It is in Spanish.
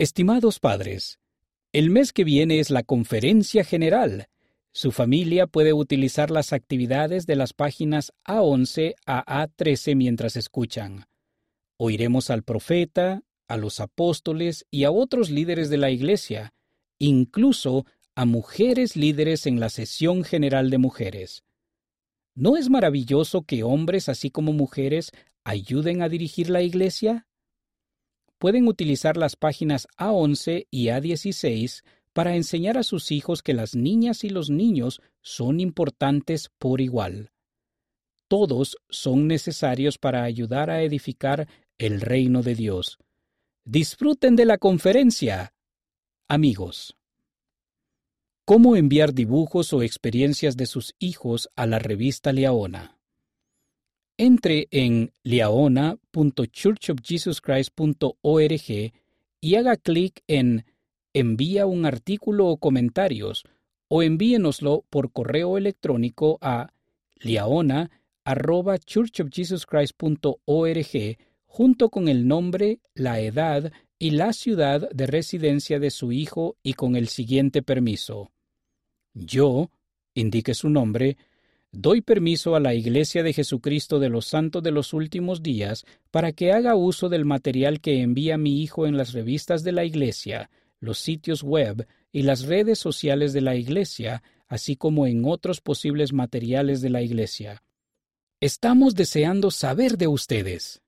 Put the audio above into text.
Estimados padres, el mes que viene es la conferencia general. Su familia puede utilizar las actividades de las páginas A11 a A13 mientras escuchan. Oiremos al profeta, a los apóstoles y a otros líderes de la Iglesia, incluso a mujeres líderes en la sesión general de mujeres. ¿No es maravilloso que hombres así como mujeres ayuden a dirigir la Iglesia? Pueden utilizar las páginas A11 y A16 para enseñar a sus hijos que las niñas y los niños son importantes por igual. Todos son necesarios para ayudar a edificar el reino de Dios. Disfruten de la conferencia. Amigos. ¿Cómo enviar dibujos o experiencias de sus hijos a la revista Leona? Entre en leona.churchofjesuschrist.org y haga clic en Envía un artículo o comentarios o envíenoslo por correo electrónico a liaona.churchofjesuschrist.org junto con el nombre, la edad y la ciudad de residencia de su hijo y con el siguiente permiso. Yo, indique su nombre, doy permiso a la Iglesia de Jesucristo de los Santos de los Últimos Días para que haga uso del material que envía mi hijo en las revistas de la Iglesia, los sitios web y las redes sociales de la Iglesia, así como en otros posibles materiales de la Iglesia. Estamos deseando saber de ustedes.